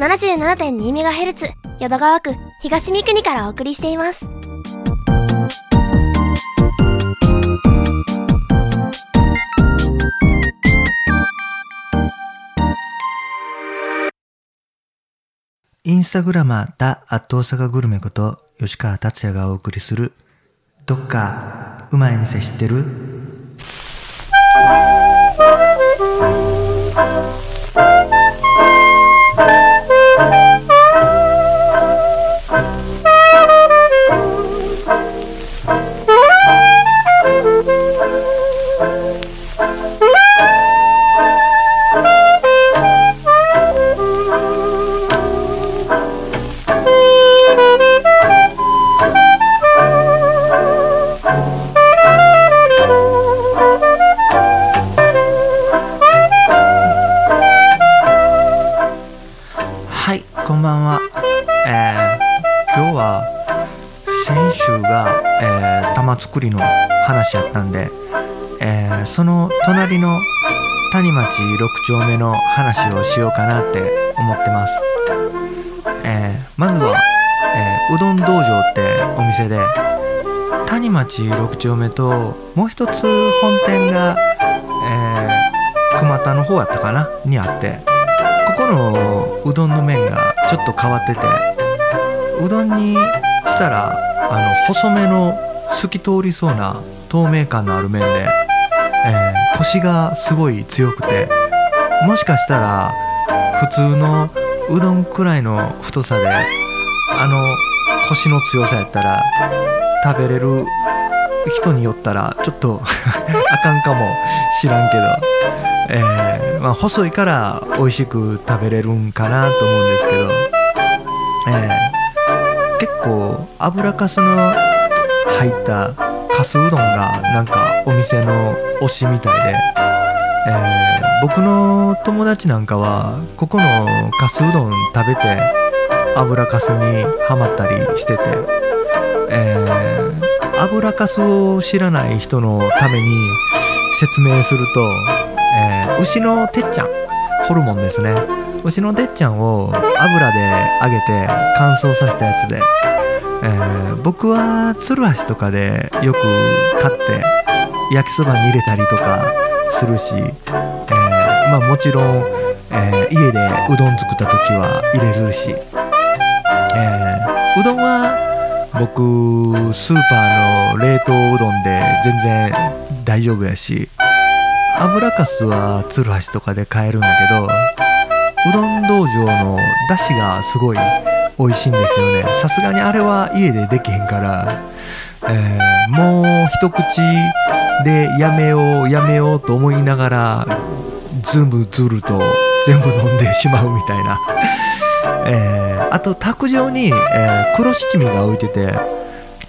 77.2MHz 淀川区東三国からお送りしています。インスタグラマーだアット大阪グルメこと吉川達也がお送りするどっかうまい店知ってる？丁目の話をしようかなって思ってます。えー、まずは、えーうどん道場ってお店で谷町6丁目ともう一つ本店が、えー、熊田の方やったかなにあってここのうどんの麺がちょっと変わっててうどんにしたらあの細めの透き通りそうな透明感のある麺で、えーコシがすごい強くてもしかしたら普通のうどんくらいの太さであのコシの強さやったら食べれる人によったらちょっと あかんかもしらんけど、えーまあ、細いから美味しく食べれるんかなと思うんですけど、えー結構油かすの入ったかすうどんがなんかお店の推しみたいで、えー僕の友達なんかはここのかすうどん食べて油かすにハマったりしてて、えー油かすを知らない人のために説明すると、えー牛のてっちゃんホルモンですね。牛のてっちゃんを油で揚げて乾燥させたやつで、えー僕は鶴橋とかでよく買って焼きそばに入れたりとかするし、えーまあもちろん、えー家でうどん作った時は入れるし、えーうどんは僕スーパーの冷凍うどんで全然大丈夫やし油かすは鶴橋とかで買えるんだけどうどん道場のだしがすごい美味しいんですよね。さすがにあれは家でできへんから、えーもう一口でやめようやめようと思いながらズムズルと全部飲んでしまうみたいな。えーあと卓上に、えー黒七味が置いてて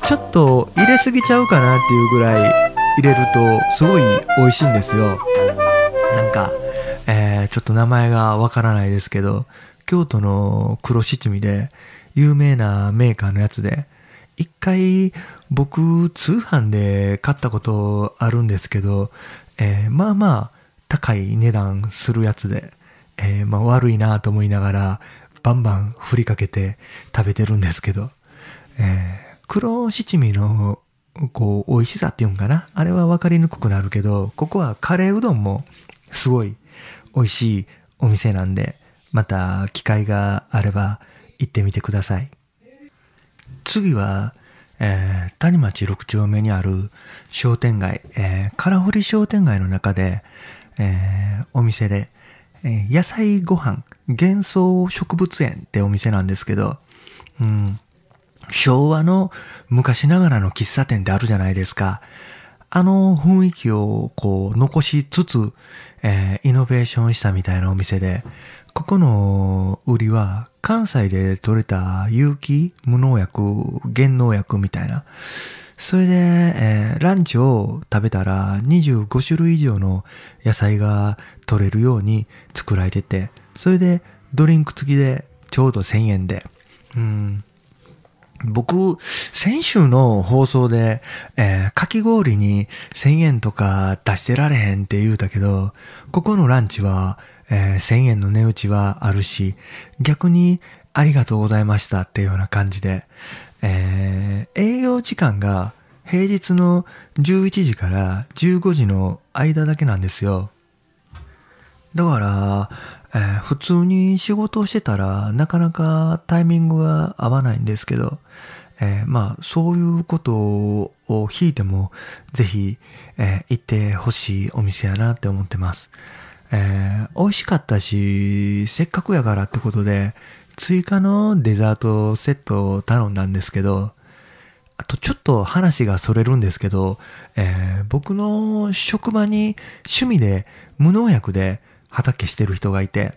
ちょっと入れすぎちゃうかなっていうぐらい入れるとすごい美味しいんですよ。なんか、えーちょっと名前がわからないですけど京都の黒七味で有名なメーカーのやつで一回僕通販で買ったことあるんですけど、えーまあまあ高い値段するやつで、えーまあ悪いなと思いながらバンバン振りかけて食べてるんですけど、えー黒七味のこう美味しさっていうんかな？あれは分かりにくくなるけどここはカレーうどんもすごい美味しいお店なんでまた機会があれば行ってみてください。次は、えー谷町6丁目にある商店街、えー、空堀商店街の中で、えーお店で、えー野菜ご飯幻想植物園ってお店なんですけど、うん、昭和の昔ながらの喫茶店ってあるじゃないですか。あの雰囲気をこう残しつつ、えーイノベーションしたみたいなお店で、ここの売りは関西で採れた有機無農薬、減農薬みたいな。それで、えーランチを食べたら25種類以上の野菜が取れるように作られてて、それでドリンク付きでちょうど1000円で、うん、僕、先週の放送で、えーかき氷に1000円とか出してられへんって言うたけど、ここのランチは、えー1000円の値打ちはあるし、逆にありがとうございましたっていうような感じで、えー営業時間が平日の11時から15時の間だけなんですよ。だから、えー普通に仕事をしてたらなかなかタイミングが合わないんですけど、えーまあそういうことを引いてもぜひ、えー行ってほしいお店やなって思ってます。えー美味しかったし、せっかくやからってことで追加のデザートセットを頼んだんですけど、あとちょっと話がそれるんですけど、えー僕の職場に趣味で無農薬で畑してる人がいて、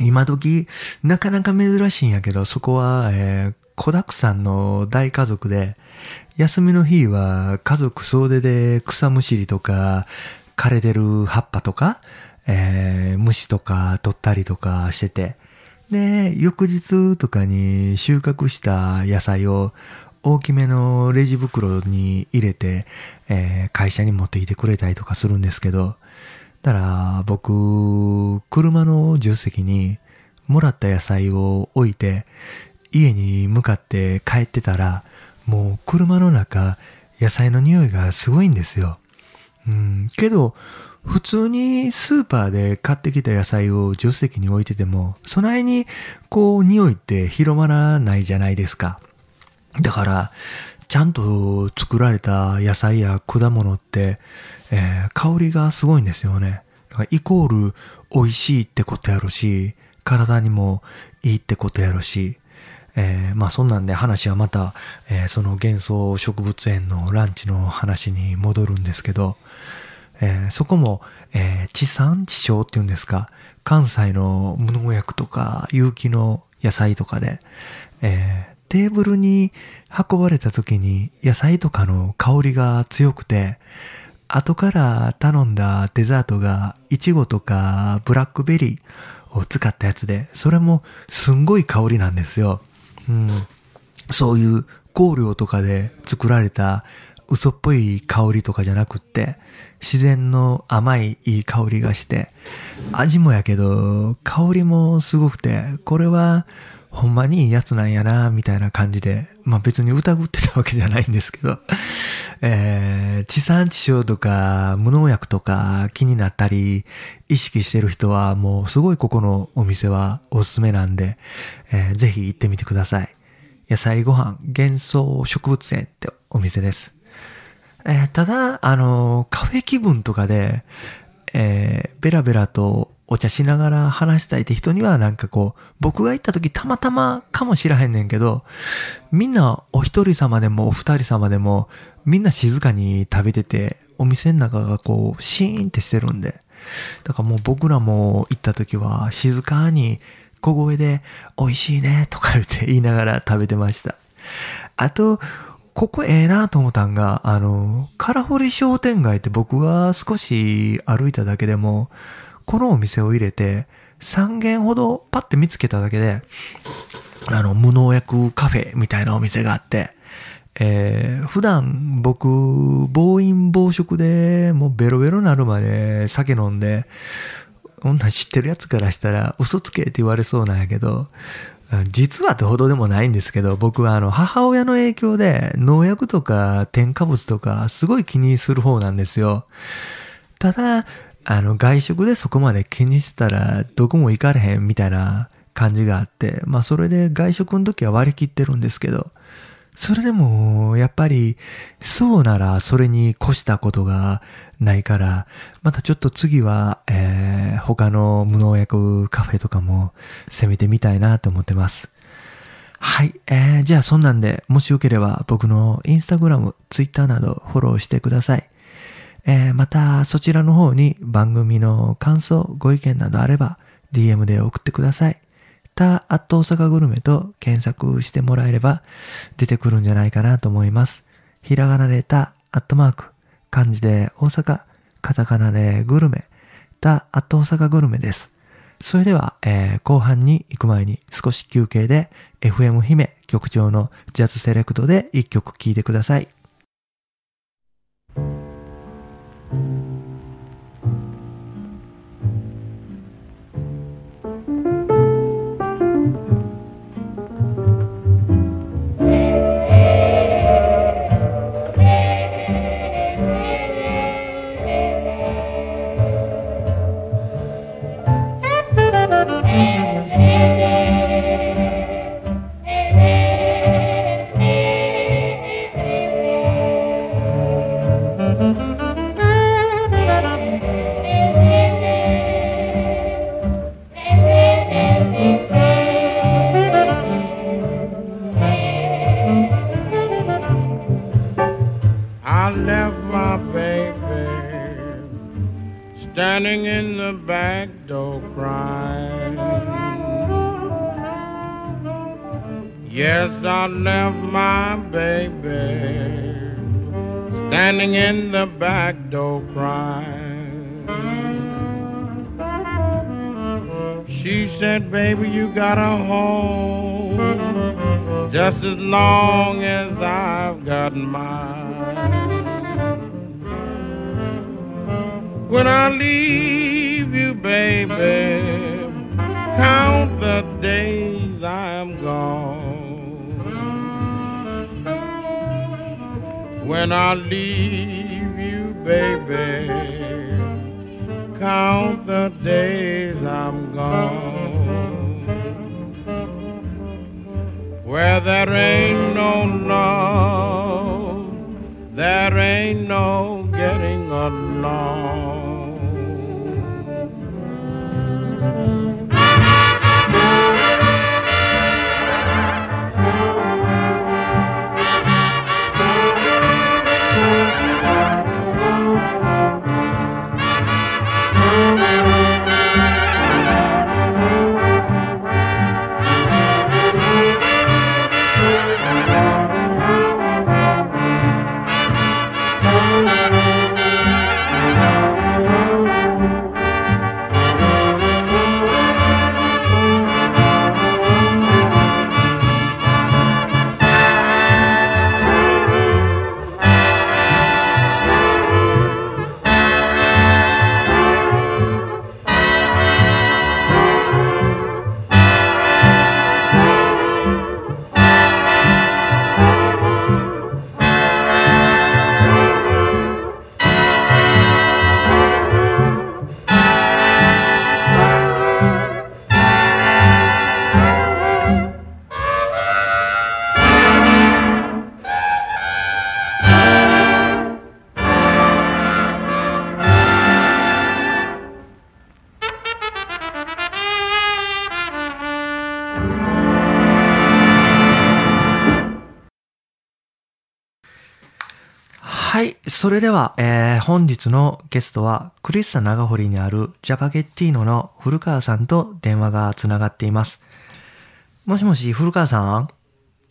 今時なかなか珍しいんやけど、そこは、えー子だくさんの大家族で、休みの日は家族総出で草むしりとか、枯れてる葉っぱとか、えー虫とか取ったりとかしてて、で、翌日とかに収穫した野菜を大きめのレジ袋に入れて、えー会社に持ってきてくれたりとかするんですけど、だから僕、車の助手席にもらった野菜を置いて、家に向かって帰ってたら、もう車の中、野菜の匂いがすごいんですよ。うん、けど、普通にスーパーで買ってきた野菜を助手席に置いてても、そないにこう匂いって広まらないじゃないですか。だから、ちゃんと作られた野菜や果物って、えー香りがすごいんですよね。だからイコール美味しいってことやろし、体にもいいってことやろし、えーまあそんなんで話はまた、えーその幻想植物園のランチの話に戻るんですけど、えーそこも、えー地産地消っていうんですか、関西の無農薬とか有機の野菜とかで、えーテーブルに運ばれた時に野菜とかの香りが強くて、後から頼んだデザートがイチゴとかブラックベリーを使ったやつで、それもすんごい香りなんですよ。うん。そういう香料とかで作られた嘘っぽい香りとかじゃなくって、自然の甘いいい香りがして、味もやけど、香りもすごくて、これはほんまにいいやつなんやな、みたいな感じで、まあ別に疑ってたわけじゃないんですけど、えー地産地消とか無農薬とか気になったり意識してる人はもうすごいここのお店はおすすめなんで、えーぜひ行ってみてください。野菜ご飯幻想植物園ってお店です。えーただ、あのーカフェ気分とかで、ベラベラとお茶しながら話したいって人にはなんかこう、僕が行った時たまたまかもしらへんねんけど、みんなお一人様でもお二人様でも、みんな静かに食べてて、お店の中がこう、シーンってしてるんで。だからもう僕らも行った時は静かに小声で美味しいねとか言って言いながら食べてました。あと、ここええなと思ったんが、あの、カラフリ商店街って僕が少し歩いただけでも、このお店を入れて、3軒ほどパッて見つけただけで、あの、無農薬カフェみたいなお店があって、えー普段僕、暴飲暴食でもうベロベロになるまで酒飲んで、こんなん知ってるやつからしたら嘘つけって言われそうなんやけど、実はってほどでもないんですけど、僕はあの母親の影響で農薬とか添加物とかすごい気にする方なんですよ。ただ、あの外食でそこまで気にしてたらどこも行かれへんみたいな感じがあって、まあそれで外食の時は割り切ってるんですけど、それでも、やっぱり、そうならそれに越したことがないから、またちょっと次は、えー、他の無農薬カフェとかも攻めてみたいなと思ってます。はい。えー、じゃあそんなんで、もしよければ僕のインスタグラム、ツイッターなどフォローしてください。えー、またそちらの方に番組の感想、ご意見などあれば DM で送ってください。た、アット大阪グルメと検索してもらえれば出てくるんじゃないかなと思います。ひらがなでた、アットマーク、漢字で大阪、カタカナでグルメ、た、アット大阪グルメです。それでは、えー後半に行く前に少し休憩で FM 姫局長のジャズセレクトで一曲聴いてください。I left my baby standing in the back door crying. She said, Baby, you got a home just as long as I've got mine. When I leave you, baby, count the days I'm When I leave you, baby, count the days I'm gone. Where there ain't no love, there ain't no getting along. それでは、えー本日のゲストは、クリスタ長堀にあるジャパゲッティーノの古川さんと電話がつながっています。もしもし、古川さん？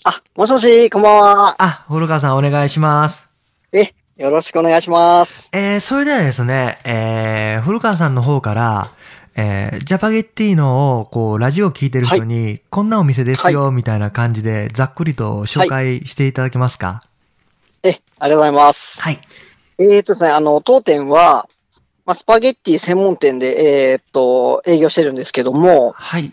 あ、もしもし、こんばんは。あ、古川さんお願いします。え、よろしくお願いします。えーそれではですね、えー古川さんの方から、えージャパゲッティーノを、こう、ラジオを聞いてる人に、こんなお店ですよ、みたいな感じで、ざっくりと紹介していただけますか？え、ありがとうございます。はい。えーとですね、あの、当店は、まあ、スパゲッティ専門店で、えーっと、営業してるんですけども、はい。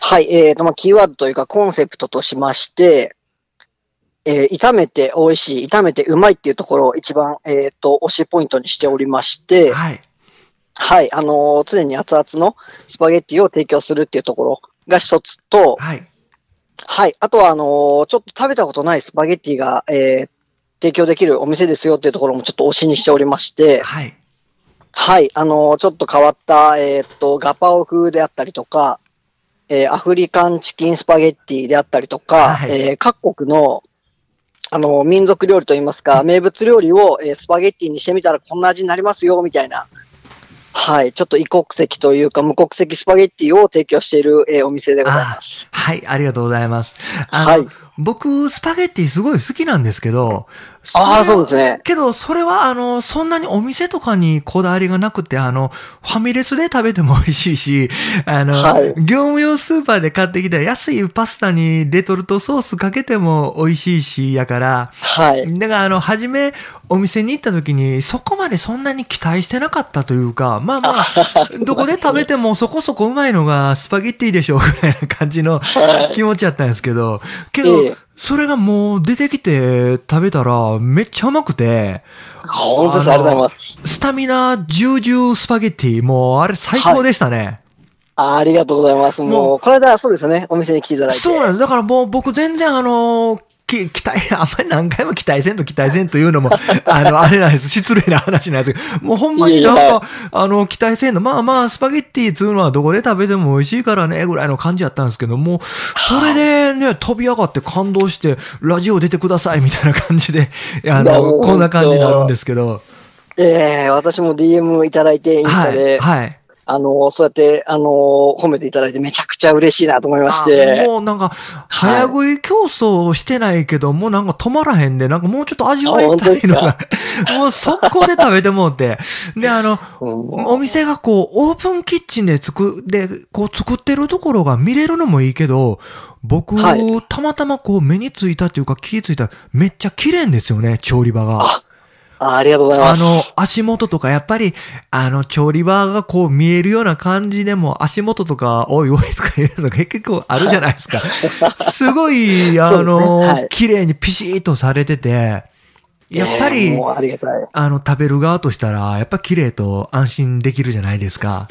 はい、えーっと、まあ、キーワードというかコンセプトとしまして、えー炒めて美味しい、炒めてうまいっていうところを一番、えーっと、推しポイントにしておりまして、はい。はい、あのー常に熱々のスパゲッティを提供するっていうところが一つと、はい。はい。あとは、あのーちょっと食べたことないスパゲッティが、えー提供できるお店ですよっていうところもちょっと推しにしておりまして、はい。はい。あのーちょっと変わった、えーっと、ガパオ風であったりとか、えーアフリカンチキンスパゲッティであったりとか、はいえー各国の、あのー民族料理といいますか、名物料理を、えースパゲッティにしてみたらこんな味になりますよ、みたいな、はい。ちょっと異国籍というか、無国籍スパゲッティを提供している、えーお店でございます。はい、ありがとうございます。はい。僕、スパゲッティすごい好きなんですけど、ああ、そうですね。けど、それは、あの、そんなにお店とかにこだわりがなくて、あの、ファミレスで食べても美味しいし、あの、はい業務用スーパーで買ってきた安いパスタにレトルトソースかけても美味しいし、やから、はい。だから、あの、初め、お店に行った時に、そこまでそんなに期待してなかったというか、まあまあ、どこで食べてもそこそこうまいのがスパゲッティでしょうぐらいな感じのはい気持ちやったんですけど、けど、ええそれがもう出てきて食べたらめっちゃうまくて、本当です。ありがとうございます。スタミナ重々スパゲッティ、もうあれ最高でしたね。あありがとうございます。ももう、この間、そうですね、お店に来ていただいて。そうなんです。だからもう僕全然あのき期待、あんまり何回も期待せんと期待せんというのも、あの、あれなんです。失礼な話なんですけど、もうほんまになんか、いやいやあの、期待せんの、まあまあ、スパゲッティつうのはどこで食べても美味しいからね、ぐらいの感じやったんですけども、それでね、飛び上がって感動して、ラジオ出てくださいみたいな感じで、あの、こんな感じになるんですけど、ええ私も DM いただいて、インスはい、タで、はい。あの、そうやって、あの、褒めていただいてめちゃくちゃ嬉しいなと思いましあて。もうなんか、早食い競争してないけど、もうなんか止まらへんで、なんかもうちょっと味わいたいのが、もう速攻で食べてもうて。で、あの、うんお店がこう、オープンキッチンで作、で、こう作ってるところが見れるのもいいけど、僕、はいたまたまこう目についたっていうか気ついたらめっちゃ綺麗んですよね、調理場が。ありがとうございます。あの、足元とか、やっぱり、あの、調理場がこう見えるような感じでも、足元とか、おいおいとか言うのが結構あるじゃないですか。すごい、あそうですねの、はい綺麗にピシッとされてて、やっぱり、あの、食べる側としたら、やっぱ綺麗と安心できるじゃないですか。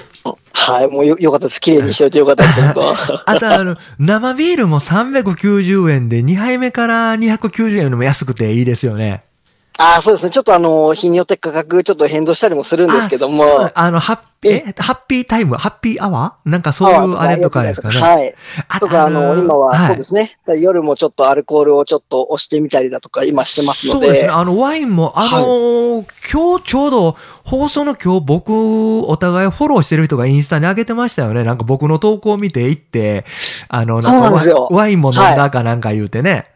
はい、もうよ、よかったです。綺麗にしておいてよかったです、あと、あの、生ビールも390円で、2杯目から290円でも安くていいですよね。ああ、そうですね。ちょっとあの、日によって価格ちょっと変動したりもするんですけども。あの、ハッピー、え、ハッピータイム、ハッピーアワー？なんかそういうあれとかですかね。はい。あとか、あの、今は、そうですね。ね。だから夜もちょっとアルコールをちょっと押してみたりだとか、今してますので。そうですね。あの、ワインも、あのー今日ちょうど、放送の今日僕、お互いフォローしてる人がインスタに上げてましたよね。なんか僕の投稿を見ていって、あの、なんかワワインも飲んだかなんか言うてね。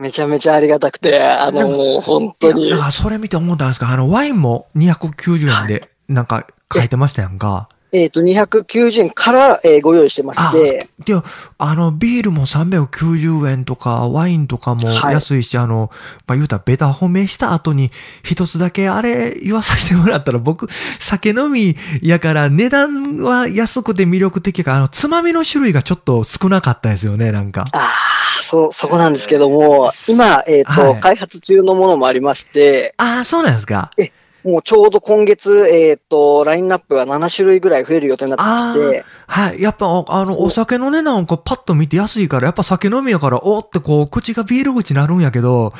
めちゃめちゃありがたくて、あの、もう本当にいやだ。からそれ見て思ったんですかあの、ワインも290円で、なんか書いてましたやんか。えっと、290円から、えーご用意してまして、で、あの、ビールも390円とか、ワインとかもはい。安いし、あの、まあ、言うたらベタ褒めした後に、一つだけあれ言わさせてもらったら、僕、酒飲みやから、値段は安くて魅力的やから、あの、つまみの種類がちょっと少なかったですよね、なんか。ああ、そう、そこなんですけども、今、えっ、と、はい。開発中のものもありまして、ああ、そうなんですか。もうちょうど今月、えっ、と、ラインナップが7種類ぐらい増える予定になってまして、はい。やっぱ、ああの、お酒の値段をパッと見て安いから、やっぱ酒飲みやから、おーってこう、口がビール口になるんやけど、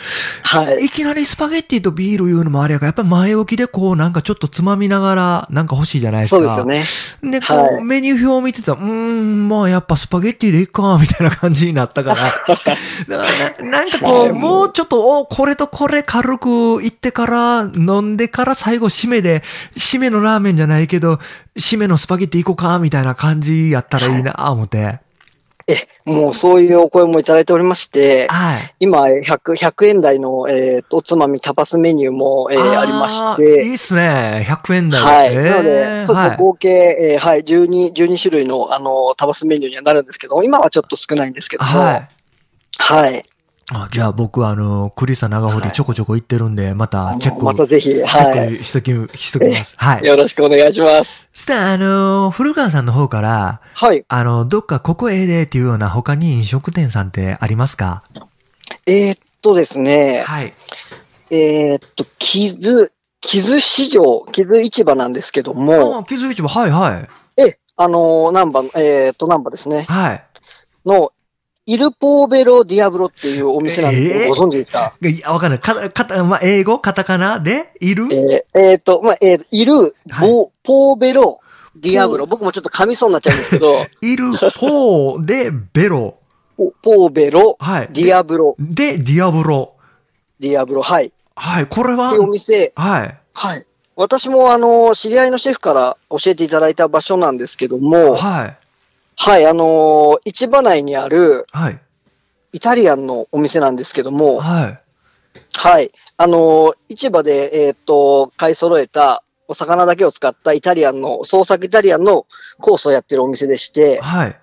はい。いきなりスパゲッティとビール言うのもあれやから、やっぱ前置きでこう、なんかちょっとつまみながら、なんか欲しいじゃないですか。そうですよね。で、こう、はいメニュー表を見てたら、うーん、まあやっぱスパゲッティでいいか、みたいな感じになったから。だからな、なんかこう、はいもうちょっと、お、これとこれ軽く行ってから、飲んでから最後締めで、締めのラーメンじゃないけど、締めのスパゲッティ行こうか、みたいな感じやったらいいな、思って。え、もうそういうお声もいただいておりまして、はい。今、100、100円台の、えーと、おつまみタパスメニューも、えーありましーいて、いっすね。100円台。はい。えーなので、そうですね、はい合計、えーはい、12、12種類の、あの、タパスメニューにはなるんですけど、今はちょっと少ないんですけども、はい。はい。あじゃあ僕はあの、クリスさん長堀はいちょこちょこ行ってるんで、またチェック、またぜひ、チェはックしとき、しときます。はいい。。よろしくお願いします。そしたらあの、古川さんの方から、はい。あの、どっかここええでっていうような他に飲食店さんってありますか？えーっとですね、はい。えーっと、傷、傷市場、傷市場なんですけども、あ、傷市場、はいはい。え、あの、ナンバーの、えーっと、ナンバーですね、はい。の、イルポーベロディアブロっていうお店なんですけど、えー？ご存知ですか？いや、わかんない。かた、かた、まあ、英語？カタカナ？で？いるえーえーっと、まあ、えーいる、はいボポーベロディアブロ、僕もちょっと噛みそうになっちゃうんですけど、いる、ポーでベロ。ポポーベロはい。ディアブロ、で、ディアブロ。ディアブロ、はい。っはい。これは？お店、はい。はい。私もあの、知り合いのシェフから教えていただいた場所なんですけども、はい。はい、あのー市場内にあるはい。イタリアンのお店なんですけども、はい。はい、あのー市場で、えーっと、買い揃えたお魚だけを使ったイタリアンの、創作イタリアンのコースをやってるお店でして、はい。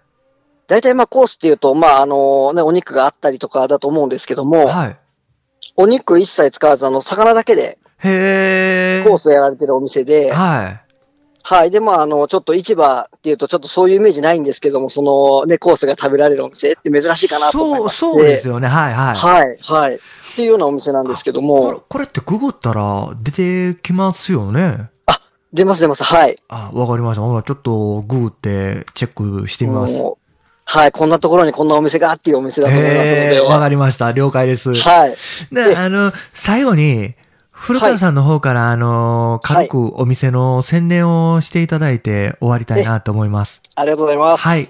大体まあコースっていうと、まああのね、お肉があったりとかだと思うんですけども、はい。お肉一切使わず、あの、魚だけでへー。コースをやられてるお店で、はい。はい。で、まあ、あの、ちょっと市場っていうと、ちょっとそういうイメージないんですけども、そのね、コースが食べられるお店って珍しいかなと思いそう、まして。そうですよね。はい、はい。はい、はい。っていうようなお店なんですけどこれも、これってググったら出てきますよね？出ます出ます、はい。あ、わかりました。ほなちょっとググってチェックしてみます。もうはい、こんなところにこんなお店がっていうお店だと思いますので。わかりました。了解です。はい。で、であの、最後に、古川さんの方から、あの、軽くお店の宣伝をしていただいて終わりたいなと思います。ありがとうございます。はい。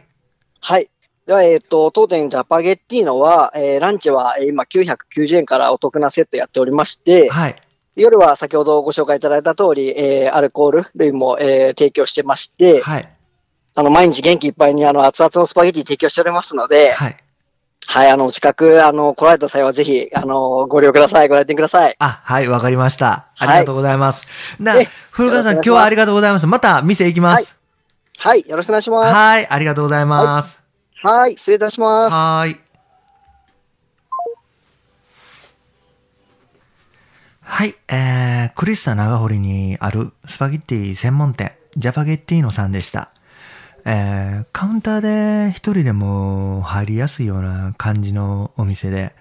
はい。では、えっ、と、当店ジャパゲッティーノは、えーランチはえー今990円からお得なセットやっておりまして、はい。夜は先ほどご紹介いただいた通り、えーアルコール類も、えー提供してまして、はい。あの、毎日元気いっぱいにあの、熱々のスパゲティ提供しておりますので、はい。はい、あの、お近く、あの、来られた際はぜひ、あの、ご利用ください。ご来店ください。あ、はい、わかりました。あはいりがとうございます。なえ、古川さん、今日はありがとうございます。また店行きます。はい、よろしくお願いします。はい、ありがとうございます。はい、失礼いたします。はい。はい、えー、クリスタ長堀にあるスパゲッティ専門店、ジャパゲッティーノさんでした。えー、カウンターで一人でも入りやすいような感じのお店で、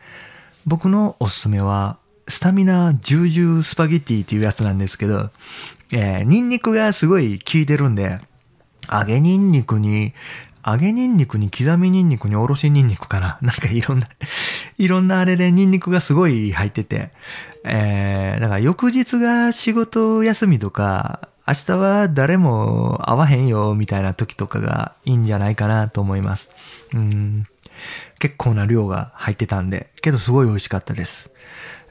僕のおすすめは、スタミナ重々スパゲティっていうやつなんですけど、えー、ニンニクがすごい効いてるんで、揚げニンニクに、揚げニンニクに刻みニンニクにおろしニンニクかな。なんかいろんな、いろんなあれでニンニクがすごい入ってて、えー、だから翌日が仕事休みとか、明日は誰も会わへんよみたいな時とかがいいんじゃないかなと思います。うん。結構な量が入ってたんで、けどすごい美味しかったです。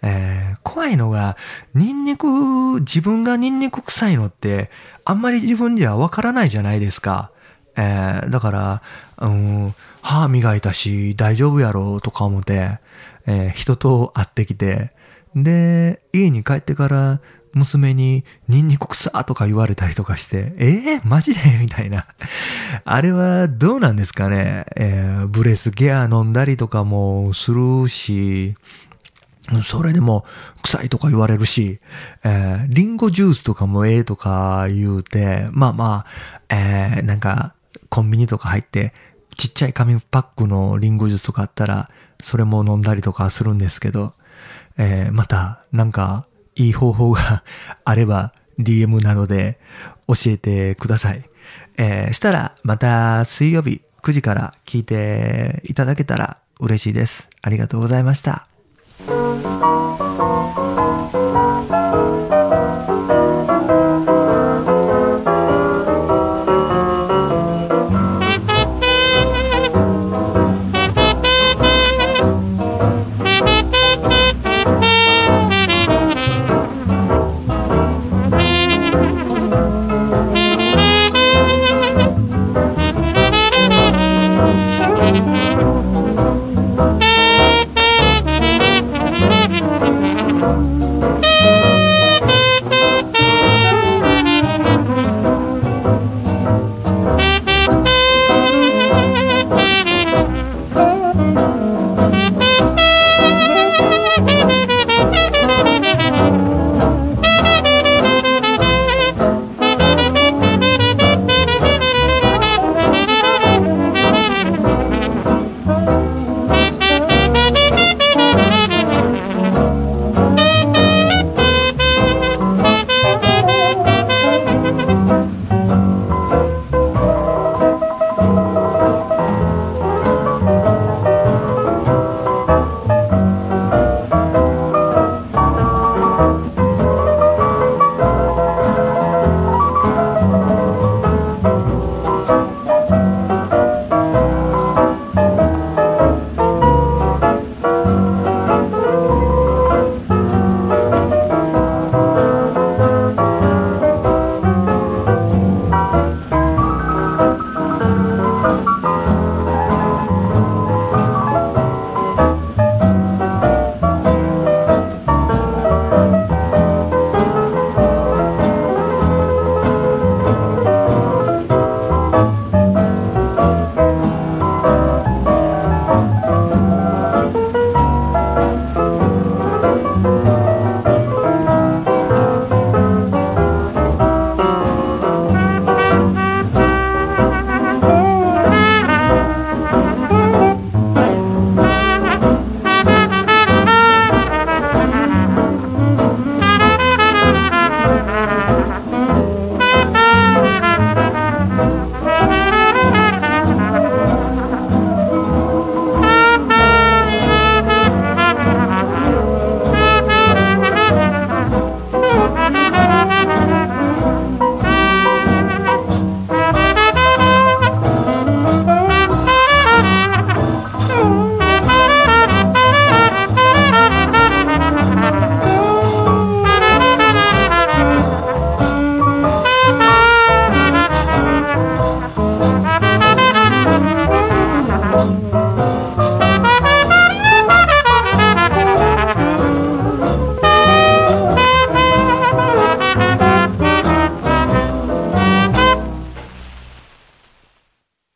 えー怖いのが、ニンニク、自分がニンニク臭いのって、あんまり自分じゃわからないじゃないですか。えーだから、うん、歯磨いたし、大丈夫やろうとか思って、えー人と会ってきて、で、家に帰ってから、娘に、ニンニク臭とか言われたりとかして、えー、マジで？みたいな。あれはどうなんですかね？えーブレスケア飲んだりとかもするし、それでも臭いとか言われるし、えーリンゴジュースとかもええとか言うて、まあまあ、えーなんか、コンビニとか入って、ちっちゃい紙パックのリンゴジュースとかあったら、それも飲んだりとかするんですけど、えーまた、なんか、いい方法があれば、DM などで教えてください。えーしたら、また水曜日9時から聞いていただけたら嬉しいです。ありがとうございました。「